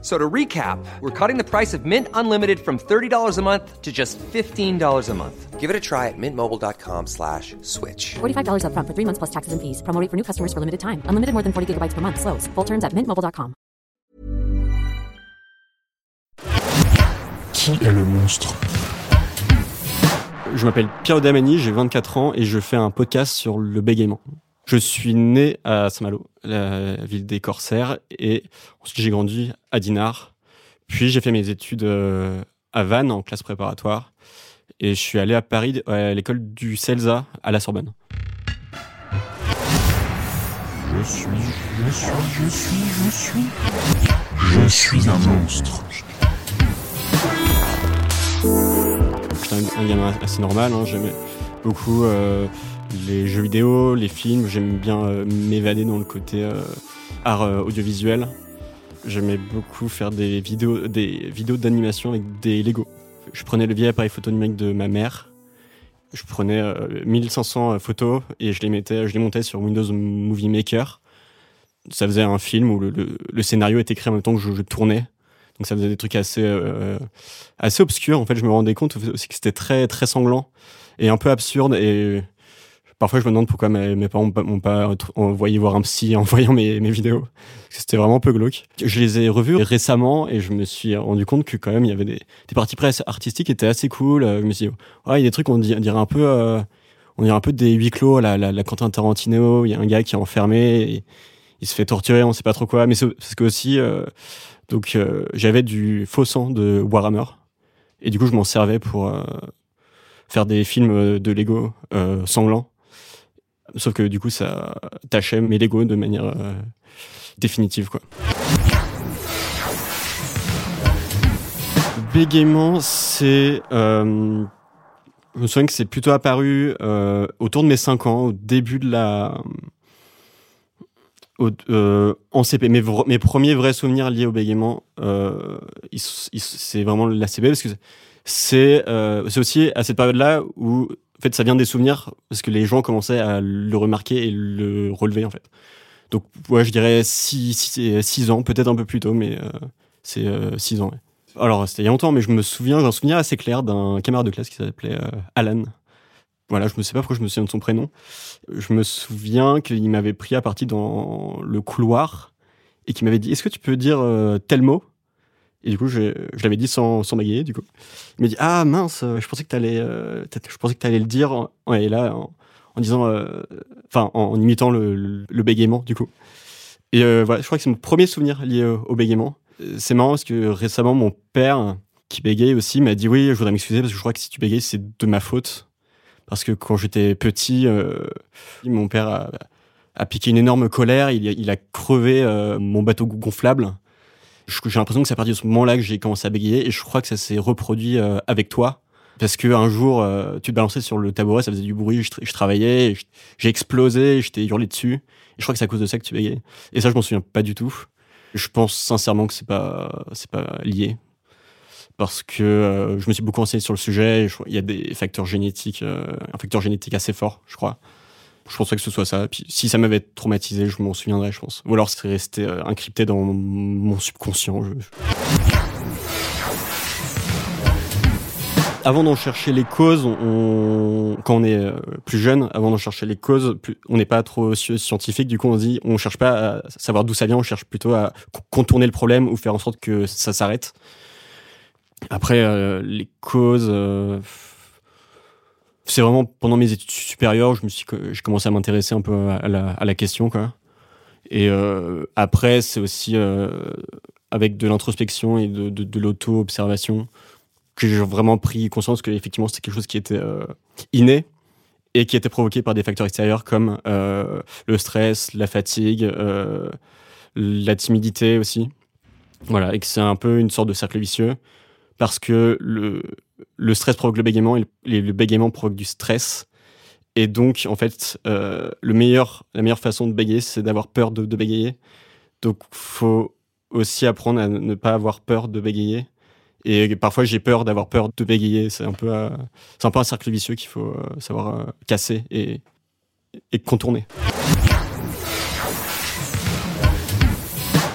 So to recap, we're cutting the price of Mint Unlimited from $30 a month to just $15 a month. Give it a try at mintmobile.com slash switch. $45 upfront for three months plus taxes and fees. Promo rate for new customers for limited time. Unlimited more than 40 gigabytes per month. Slows. Full terms at mintmobile.com. Qui est le monstre Je m'appelle Pierre Damani, j'ai 24 ans et je fais un podcast sur le bégaiement. Je suis né à Saint-Malo, la ville des Corsaires, et ensuite j'ai grandi à Dinard. Puis j'ai fait mes études euh, à Vannes en classe préparatoire, et je suis allé à Paris à l'école du CELSA à la Sorbonne. Je suis, je suis, je suis, je suis. Je suis un monstre. J'étais un, un gamin assez normal, hein, j'aimais beaucoup euh, les jeux vidéo, les films, j'aime bien euh, m'évader dans le côté euh, art euh, audiovisuel. J'aimais beaucoup faire des vidéos des vidéos d'animation avec des Lego. Je prenais le vieil appareil photo numérique de ma mère. Je prenais euh, 1500 photos et je les mettais, je les montais sur Windows Movie Maker. Ça faisait un film où le scénario était écrit en même temps que je, je tournais. Donc ça faisait des trucs assez euh, assez obscurs. En fait, je me rendais compte aussi que c'était très très sanglant et un peu absurde. Et parfois, je me demande pourquoi mes, mes parents m'ont pas- envoyé voir un psy en voyant mes, mes vidéos. C'était vraiment un peu glauque. Je les ai revus récemment et je me suis rendu compte que quand même il y avait des, parties presse artistiques qui étaient assez cool. Euh, Je me suis dit, ouais, il y a des trucs on, dirait un peu, euh, on dirait un peu des huis clos. La, Quentin Tarantino, il y a un gars qui est enfermé, et il se fait torturer, on sait pas trop quoi. Mais c'est parce que aussi, euh, donc j'avais du faux sang de Warhammer et du coup je m'en servais pour faire des films de Lego sanglants. Sauf que du coup ça tachait mes Lego de manière euh, définitive quoi. Bégaiement, c'est euh, je me souviens que c'est plutôt apparu euh, autour de mes 5 ans, au début de la en CP. Mes, mes premiers vrais souvenirs liés au bégaiement, c'est vraiment la CP parce que c'est aussi à cette période-là où en fait ça vient des souvenirs parce que les gens commençaient à le remarquer et le relever en fait. Donc ouais, je dirais 6 ans, peut-être un peu plus tôt, mais euh, c'est 6 ans. ouais. Alors c'était il y a longtemps, mais je me souviens, j'ai un souvenir assez clair d'un camarade de classe qui s'appelait euh, Alan. Voilà, je ne sais pas pourquoi je me souviens de son prénom. Je me souviens qu'il m'avait pris à partie dans le couloir et qu'il m'avait dit Est-ce que tu peux dire euh, tel mot? Et du coup, je, je l'avais dit sans, sans du coup. Il m'a dit Ah mince, euh, je pensais que tu allais, je pensais que allais le dire. Et là, en, disant, euh, enfin, en, imitant le, le, bégaiement, du coup. Et euh, voilà, je crois que c'est mon premier souvenir lié au, au bégaiement. Euh, C'est marrant parce que récemment, mon père, qui bégaye aussi, m'a dit Oui, je voudrais m'excuser parce que je crois que si tu bégayes, c'est de ma faute. Parce que quand j'étais petit, euh, mon père a, a piqué une énorme colère, il, il a crevé euh, mon bateau gonflable. J'ai l'impression que c'est à partir de ce moment-là que j'ai commencé à bégayer et je crois que ça s'est reproduit euh, avec toi. Parce que un jour, euh, tu te balançais sur le tabouret, ça faisait du bruit, je, tra- je travaillais, j'ai explosé, je t'ai hurlé dessus. Et je crois que c'est à cause de ça que tu bégayais. Et ça, je m'en souviens pas du tout. Je pense sincèrement que c'est pas, c'est pas lié parce que euh, je me suis beaucoup renseigné sur le sujet. Il y a des facteurs génétiques, un facteur génétique assez fort, je crois. Je pense pas que ce soit ça. Puis, si ça m'avait traumatisé, je m'en souviendrais, je pense. Ou alors, c'est resté euh, incrypté dans mon, subconscient. Avant d'en chercher les causes, quand on est euh, plus jeune, avant d'en chercher les causes, on n'est pas trop sci- scientifique. Du coup, on dit, on cherche pas à savoir d'où ça vient, on cherche plutôt à co- contourner le problème ou faire en sorte que ça s'arrête. Après, euh, les causes, c'est vraiment pendant mes études supérieures, je me suis, j'ai commencé à m'intéresser un peu à la, question, quoi. Et euh, après, c'est aussi euh, avec de l'introspection et de, l'auto-observation que j'ai vraiment pris conscience que effectivement c'était quelque chose qui était euh, inné et qui était provoqué par des facteurs extérieurs comme le stress, la fatigue, la timidité aussi. Voilà, et que c'est un peu une sorte de cercle vicieux parce que le, le stress provoque le bégaiement et le, bégaiement provoque du stress. Et donc, en fait, euh, la meilleure façon de bégayer, c'est d'avoir peur de, bégayer. Donc, faut aussi apprendre à ne pas avoir peur de bégayer. Et parfois, j'ai peur d'avoir peur de bégayer. C'est un peu, euh, un peu un cercle vicieux qu'il faut euh, savoir casser et contourner.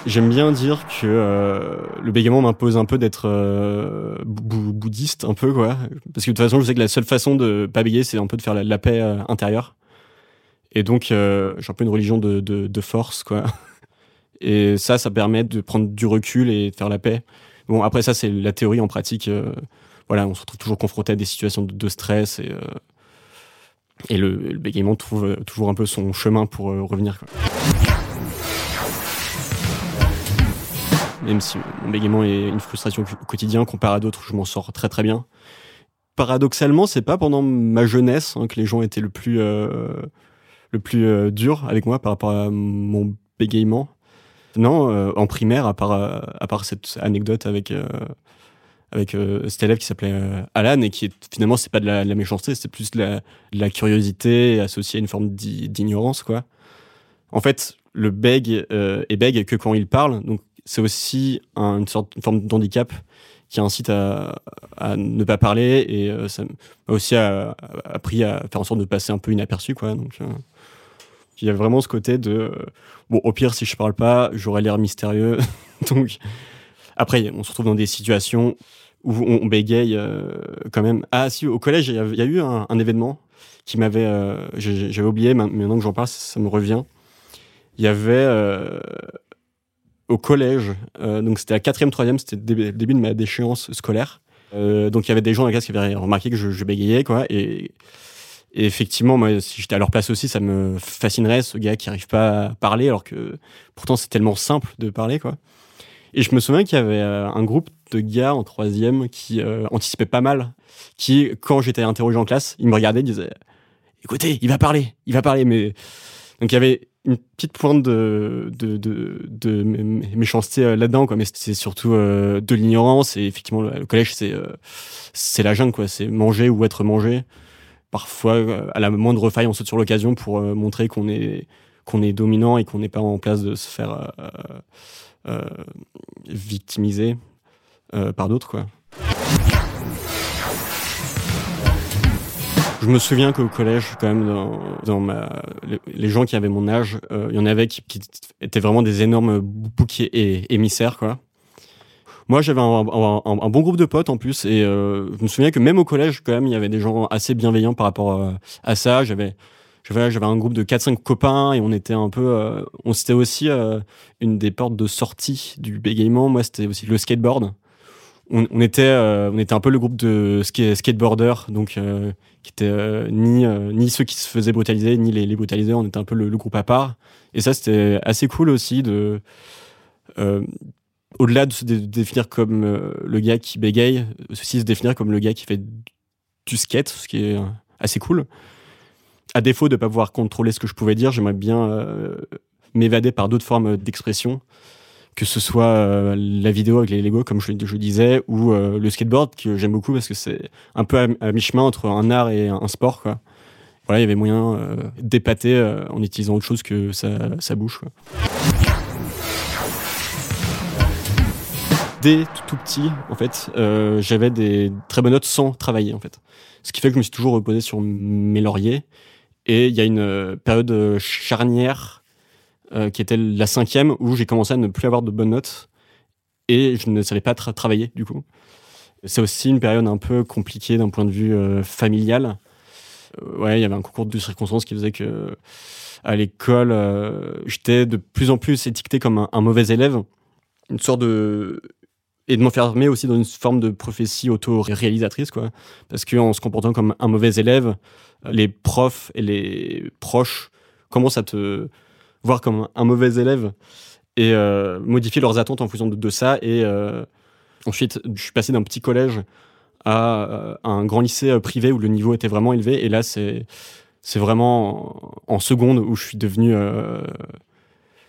J'aime bien dire que euh, le bégaiement m'impose un peu d'être euh, bou- bouddhiste, un peu quoi. Parce que de toute façon, je sais que la seule façon de pas bégayer, c'est un peu de faire la, paix euh, intérieure. Et donc, euh, j'ai un peu une religion de, de, de force, quoi. Et ça, ça permet de prendre du recul et de faire la paix. Bon, après ça, c'est la théorie. En pratique, euh, voilà, on se retrouve toujours confronté à des situations de, stress et, et le, le bégaiement trouve toujours un peu son chemin pour revenir. Quoi. Même si mon bégaiement est une frustration au quotidien, comparé à d'autres, je m'en sors très très bien. Paradoxalement, c'est pas pendant ma jeunesse hein, que les gens étaient le plus euh, le plus euh, dur avec moi par rapport à mon bégaiement. Non, euh, en primaire, à part à part cette anecdote avec euh, avec cet élève qui s'appelait Alan et qui est, finalement c'est pas de la, méchanceté, c'est plus de la, curiosité associée à une forme d'i- d'ignorance quoi. En fait, le bègue est bègue que quand il parle, donc c'est aussi un- une sorte une forme d'handicap qui incite à, ne pas parler et euh, ça m'a aussi a- appris à faire en sorte de passer un peu inaperçu quoi. Donc euh, il y a vraiment ce côté de euh, bon au pire si je parle pas, j'aurais l'air mystérieux. donc après on se retrouve dans des situations où on, bégaye euh, quand même. Ah si au collège il y a, eu un, événement qui m'avait euh, j'avais oublié ma- maintenant que j'en parle ça me revient. Il y avait euh, au collège, euh, donc c'était la quatrième, troisième, c'était le début, de ma déchéance scolaire. Euh, donc il y avait des gens dans la classe qui avaient remarqué que je, bégayais, quoi. Et, effectivement, moi, si j'étais à leur place aussi, ça me fascinerait, ce gars qui arrive pas à parler, alors que pourtant c'est tellement simple de parler, quoi. Et je me souviens qu'il y avait euh, un groupe de gars en troisième qui euh, anticipaient pas mal, qui, quand j'étais interrogé en classe, ils me regardaient, ils disaient écoutez, il va parler, il va parler. Mais donc il y avait une petite pointe de, de, de, de mé- mé- méchanceté euh, là-dedans. Mais c'est surtout euh, de l'ignorance. Et effectivement, le, collège, c'est euh, c'est la jungle, quoi. C'est manger ou être mangé. Parfois, à la moindre faille, on saute sur l'occasion pour montrer qu'on est qu'on est dominant et qu'on n'est pas en place de se faire victimiser par d'autres, quoi. Je me souviens qu'au collège, quand même, dans, dans ma, les, gens qui avaient mon âge, euh, il y en avait qui, étaient vraiment des énormes bouquiers et émissaires, quoi. Moi, j'avais un, bon groupe de potes en plus, et euh, je me souviens que même au collège, quand même, il y avait des gens assez bienveillants par rapport euh, à ça. J'avais, j'avais, un groupe de 4-5 copains, et on était un peu, on c'était aussi une des portes de sortie du bégaiement. Moi, c'était aussi le skateboard. On, était, euh, on était un peu le groupe de ska- skateboarders, donc euh, qui étaient euh, ni euh, ni ceux qui se faisaient brutaliser, ni les, les brutalisés. On était un peu le, groupe à part. Et ça, c'était assez cool aussi de au-delà de se dé- définir comme le gars qui bégaye, aussi se définir comme le gars qui fait du skate, ce qui est assez cool. À défaut de ne pas pouvoir contrôler ce que je pouvais dire, j'aimerais bien m'évader par d'autres formes d'expression, que ce soit euh, la vidéo avec les Lego, comme je, je disais, ou euh, le skateboard, que j'aime beaucoup parce que c'est un peu à, mi-chemin entre un art et un, sport. Quoi. Voilà, il y avait moyen euh, d'épater en utilisant autre chose que sa, bouche. Dès tout, tout petit, en fait, j'avais des très bonnes notes sans travailler, en fait. Ce qui fait que je me suis toujours reposé sur mes lauriers. Et il y a une période charnière euh, qui était la cinquième où j'ai commencé à ne plus avoir de bonnes notes et je ne savais pas tra- travailler du coup. C'est aussi une période un peu compliquée d'un point de vue euh, familial. Euh, ouais, il y avait un concours de circonstances qui faisait que à l'école, j'étais de plus en plus étiqueté comme un, un mauvais élève, une sorte de et de m'enfermer aussi dans une forme de prophétie auto-réalisatrice, quoi. Parce qu'en se comportant comme un mauvais élève, les profs et les proches commencent à te voir comme un mauvais élève et euh, modifier leurs attentes en fonction de, ça. Et euh, ensuite, je suis passé d'un petit collège à, euh, un grand lycée privé où le niveau était vraiment élevé. Et là, c'est vraiment en, seconde où je suis devenu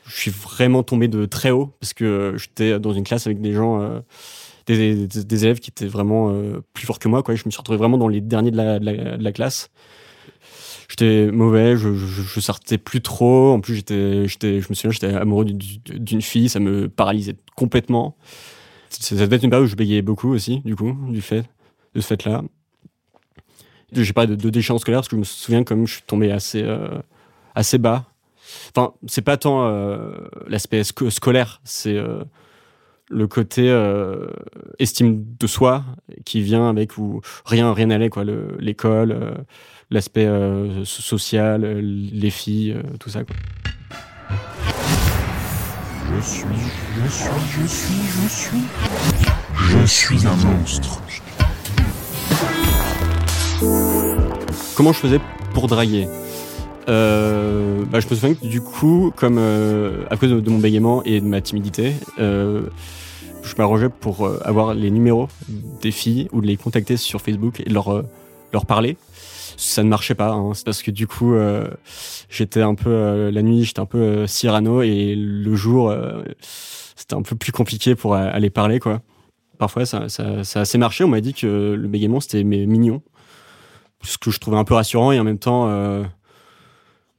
je suis vraiment tombé de très haut parce que j'étais dans une classe avec des gens, des, élèves qui étaient vraiment plus forts que moi. Quoi. Je me suis retrouvé vraiment dans les derniers de la classe. J'étais mauvais, je, je, je sortais plus trop. En plus, j'étais, j'étais, je me souviens, j'étais amoureux d'une- fille, ça me paralysait complètement. Ça devait être une période où je bégayais beaucoup aussi, du coup, du fait, de ce fait-là. J'ai pas de, de déchéance scolaire parce que je me souviens comme je suis tombé assez, euh, assez bas. Enfin, c'est pas tant euh, l'aspect sco- scolaire, c'est euh, le côté euh, estime de soi qui vient avec où rien rien n'allait quoi, le- l'école, euh, l'aspect euh, so- social, euh, les filles, euh, tout ça quoi. Je suis, je suis, je suis, je suis. Je suis un monstre. Comment je faisais pour draguer? Euh, bah, Je me souviens que du coup, comme euh, à cause de, de mon bégaiement et de ma timidité, euh, je m'arrangeais pour avoir les numéros des filles ou de les contacter sur Facebook et leur, leur parler. Ça ne marchait pas, hein. c'est parce que du coup, euh, j'étais un peu euh, la nuit, j'étais un peu euh, Cyrano et le jour, euh, c'était un peu plus compliqué pour aller parler quoi. Parfois, ça, ça, ça a assez marché. On m'a dit que le bégaiement c'était mignon ce que je trouvais un peu rassurant et en même temps euh,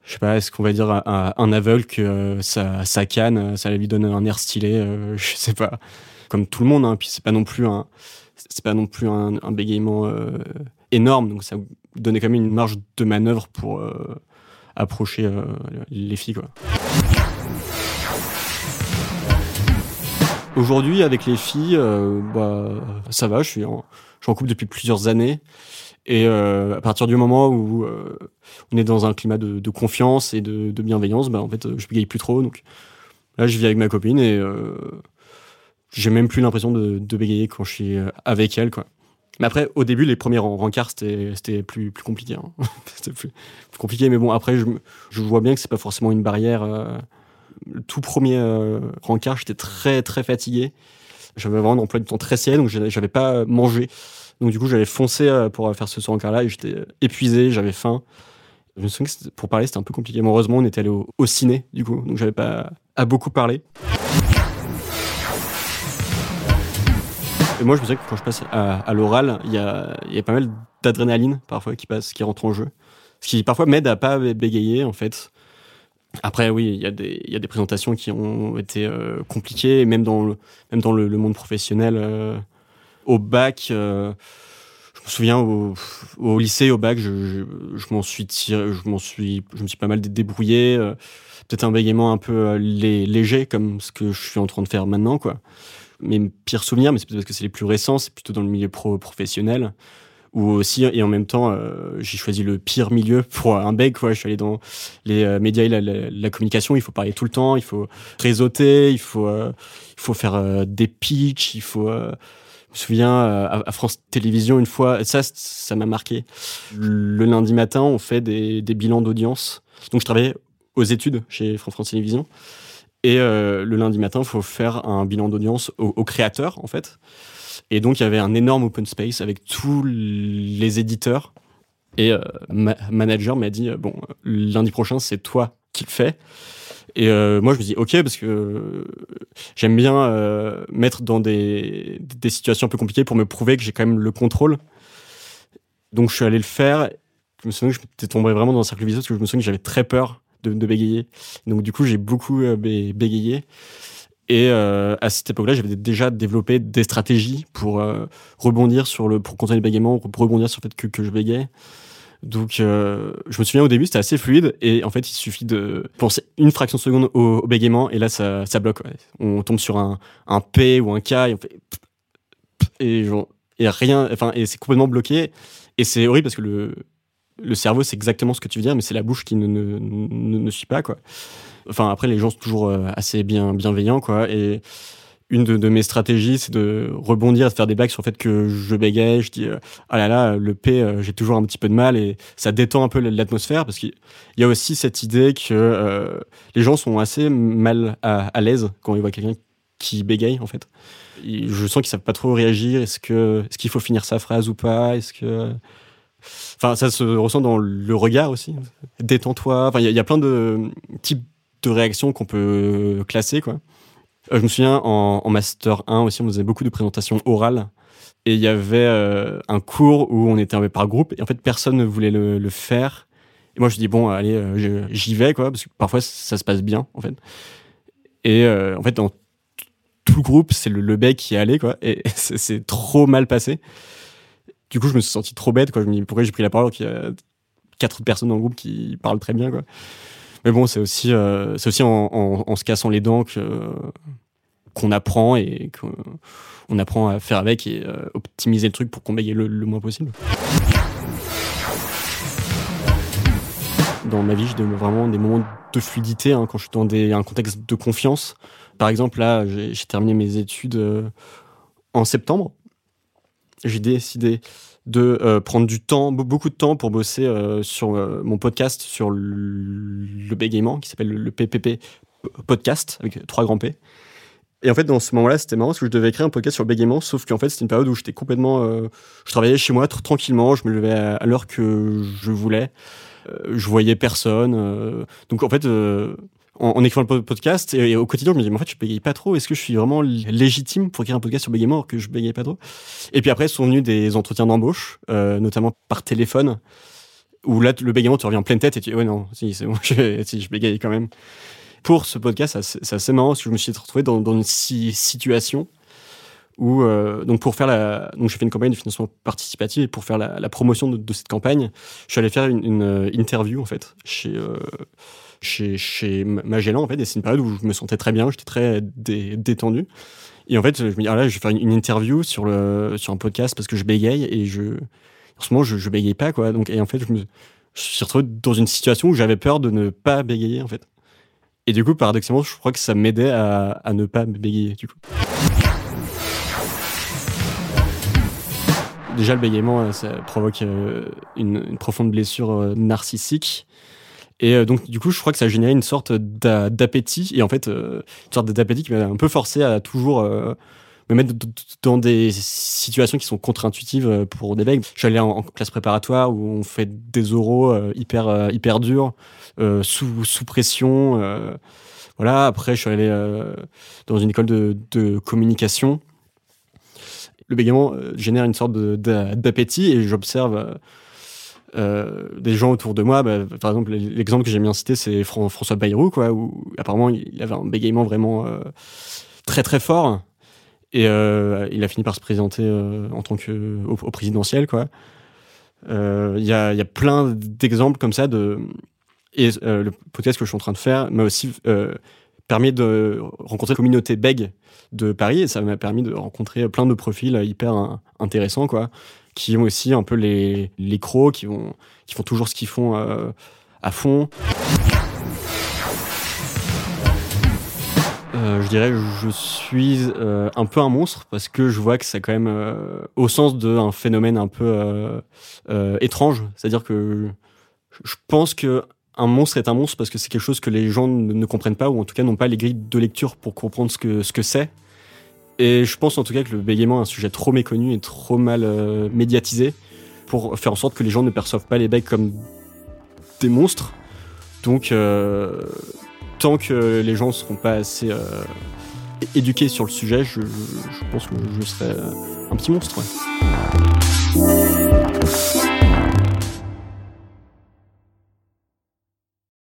je sais pas est-ce qu'on va dire un aveugle que euh, sa, sa canne ça lui donne un air stylé je sais pas comme tout le monde hein, puis c'est pas non plus un c'est pas non plus un, un bégaiement énorme donc ça donnait quand même une marge de manœuvre pour euh, approcher euh, les filles quoi Aujourd'hui, avec les filles, euh, bah, ça va. Je suis, en, je en couple depuis plusieurs années. Et à partir du moment où on est dans un climat de, confiance et de, bienveillance, bah, en fait, je bégaye plus trop. Donc là, je vis avec ma copine et j'ai même plus l'impression de, de bégayer quand je suis avec elle. Quoi. Mais après, au début, les premiers ren- rencarts, c'était plus, plus compliqué. hein. c'était plus, compliqué. Mais bon, après, je, je vois bien que c'est pas forcément une barrière. euh, le tout premier euh, rencard, j'étais très très fatigué. J'avais vraiment un emploi du temps très serré, donc j'avais pas mangé. Donc du coup, j'avais foncé euh, pour faire ce rencard-là et j'étais euh, épuisé, j'avais faim. Je me souviens que pour parler, c'était un peu compliqué. Mais heureusement, on était allé au, au ciné, du coup, donc j'avais pas à beaucoup parler. Et moi, je me souviens que quand je passe à, l'oral, il y a, pas mal d'adrénaline parfois qui passe, qui rentre en jeu. Ce qui parfois m'aide à pas bégayer, en fait. Après, oui, il y, a des- présentations qui ont été euh, compliquées, même dans le, monde professionnel. euh, au bac, euh, je me souviens au, lycée, au bac, je, m'en suis tiré, je m'en suis, je me suis pas mal dé- débrouillé. Peut-être un bégaiement un peu lé- léger, comme ce que je suis en train de faire maintenant, quoi. Mes pires souvenirs, mais c'est peut-être parce que c'est les plus récents, c'est plutôt dans le milieu pro professionnel ou aussi et en même temps euh, j'ai choisi le pire milieu pour un bec je suis allé dans les euh, médias et la, communication il faut parler tout le temps il faut réseauter il faut euh, il faut faire des pitchs il faut je me souviens à, France Télévisions une fois ça ça m'a marqué. Le lundi matin on fait des, des bilans d'audience. Donc je travaillais aux études chez France, France Télévisions et euh, le lundi matin il faut faire un bilan d'audience aux, aux créateurs en fait et donc, il y avait un énorme open space avec tous les éditeurs. Et euh, ma manager m'a dit, euh, bon, lundi prochain, c'est toi qui le fais. Et euh, moi, je me dis, ok, parce que j'aime bien mettre dans des, des situations un peu compliquées pour me prouver que j'ai quand même le contrôle. Donc, je suis allé le faire. Je me souviens que j'étais tombé vraiment dans un cercle vicieux parce que je me souviens que j'avais très peur de, bégayer. Donc, du coup, j'ai beaucoup euh, bé- bégayé. Et euh, à cette époque-là, j'avais déjà développé des stratégies pour euh, rebondir sur le, pour contrôler le bégaiement, pour rebondir sur le fait que, je bégaye. Donc, je me souviens au début, c'était assez fluide. Et en fait, il suffit de penser une fraction de seconde au, au bégaiement et là, ça, bloque. On tombe sur un, P ou un K et on fait et rien, enfin, et c'est complètement bloqué. Et c'est horrible parce que le, le cerveau, c'est exactement ce que tu veux dire, mais c'est la bouche qui ne, ne, ne, ne suit pas, quoi. Enfin, après, les gens sont toujours euh, assez bien, bienveillants, quoi. Et une de, mes stratégies, c'est de rebondir, de faire des blagues sur le fait que je bégaye. Je dis, euh, ah là là, le P, euh, j'ai toujours un petit peu de mal et ça détend un peu l'atmosphère parce qu'il y a aussi cette idée que les gens sont assez mal à, à l'aise quand ils voient quelqu'un qui bégaye, en fait. Je sens qu'ils savent pas trop réagir. Est-ce que, est-ce qu'il faut finir sa phrase ou pas? Est-ce que, Enfin, ça se ressent dans le regard aussi. Détends-toi. Enfin, il y, a- plein de types de réactions qu'on peut classer, quoi. Euh, je me souviens, en, Master 1 aussi, on faisait beaucoup de présentations orales. Et il y avait euh, un cours où on était par groupe. Et en fait, personne ne voulait le, faire. Et moi, je dis bon, allez, euh, j'y vais, quoi, parce que parfois ça se passe bien, en fait. Et en fait, dans tout le groupe, c'est le, le bec qui est allé, quoi, et c'est trop mal passé. Du coup, je me suis senti trop bête, quoi. Je me dis pourquoi j'ai pris la parole alors qu'il y a quatre personnes dans le groupe qui parlent très bien, quoi. Mais bon, c'est aussi, euh, c'est aussi en, se cassant les dents que qu'on apprend et qu'on on apprend à faire avec et euh, optimiser le truc pour qu'on bégaye le, moins possible. Dans ma vie, j'ai vraiment des moments de fluidité hein, quand je suis dans un contexte de confiance. Par exemple, là, j'ai j'ai terminé mes études euh, en septembre. J'ai décidé de euh, prendre du temps, be- beaucoup de temps pour bosser euh, sur euh, mon podcast sur le, le bégaiement qui s'appelle le, PPP podcast avec trois grands P. Et en fait, dans ce moment-là, c'était marrant parce que je devais écrire un podcast sur le bégaiement, sauf qu'en fait, c'était une période où j'étais complètement. je travaillais chez moi tr- tranquillement, je me levais à, l'heure que je voulais, je voyais personne. donc en fait, en, en écrivant le po- podcast et, au quotidien, je me disais, mais en fait, je bégaye pas trop. Est-ce que je suis vraiment légitime pour écrire un podcast sur bégaiement alors que je bégaye pas trop? Et puis après, sont venus des entretiens d'embauche, euh, notamment par téléphone, où là, le bégaiement te revient en pleine tête et tu dis, ouais, non, si, c'est bon, je, si, je bégaye quand même pour ce podcast, c'est assez- marrant parce que je me suis retrouvé dans, une si- situation où, euh, donc pour faire la, donc j'ai fait une campagne de financement participatif et pour faire la, promotion de, cette campagne, je suis allé faire une, une, euh, interview en fait chez euh, chez chez Magellan en fait et c'est une période où je me sentais très bien, j'étais très dé- détendu et en fait je me dis ah là je vais faire une, interview sur le sur un podcast parce que je bégaye et je en ce moment je, je bégaye pas quoi donc et en fait je me suis retrouvé dans une situation où j'avais peur de ne pas bégayer en fait et du coup, paradoxalement, je crois que ça m'aidait à, à ne pas bégayer, du coup. Déjà, le bégaiement, euh, ça provoque euh, une, une profonde blessure euh, narcissique. Et euh, donc, du coup, je crois que ça a généré une sorte d'a- d'appétit. Et en fait, euh, une sorte d'appétit qui m'a un peu forcé à toujours euh, me mettre dans des situations qui sont contre-intuitives pour des becs. Je suis allé en, classe préparatoire où on fait des oraux hyper, hyper durs, sous, sous pression. voilà, après, je suis allé dans une école de, de communication. Le bégaiement génère une sorte d'appétit et j'observe euh, des gens autour de moi. bah, par exemple, l'exemple que j'aime bien citer, c'est Fran- François Bayrou, quoi, où apparemment il avait un bégaiement vraiment euh, très très fort. Et euh, il a fini par se présenter en tant que au, présidentiel, quoi. Il y, a, plein d'exemples comme ça et le podcast que je suis en train de faire m'a aussi permis de rencontrer la communauté bègue de Paris et ça m'a permis de rencontrer plein de profils hyper in- intéressants quoi qui ont aussi un peu les les crocs qui vont qui font toujours ce qu'ils font euh, à fond Euh, je dirais je suis euh, un peu un monstre parce que je vois que c'est quand même au sens d'un phénomène un peu étrange c'est-à-dire que je pense que un monstre est un monstre parce que c'est quelque chose que les gens ne, ne comprennent pas ou en tout cas n'ont pas les grilles de lecture pour comprendre ce que ce que c'est. Et je pense en tout cas que le bégaiement est un sujet trop méconnu et trop mal euh, médiatisé pour faire en sorte que les gens ne perçoivent pas les becs comme des monstres. Donc euh, tant que les gens ne seront pas assez euh, éduqués sur le sujet, je, pense que je serai un petit monstre. ouais.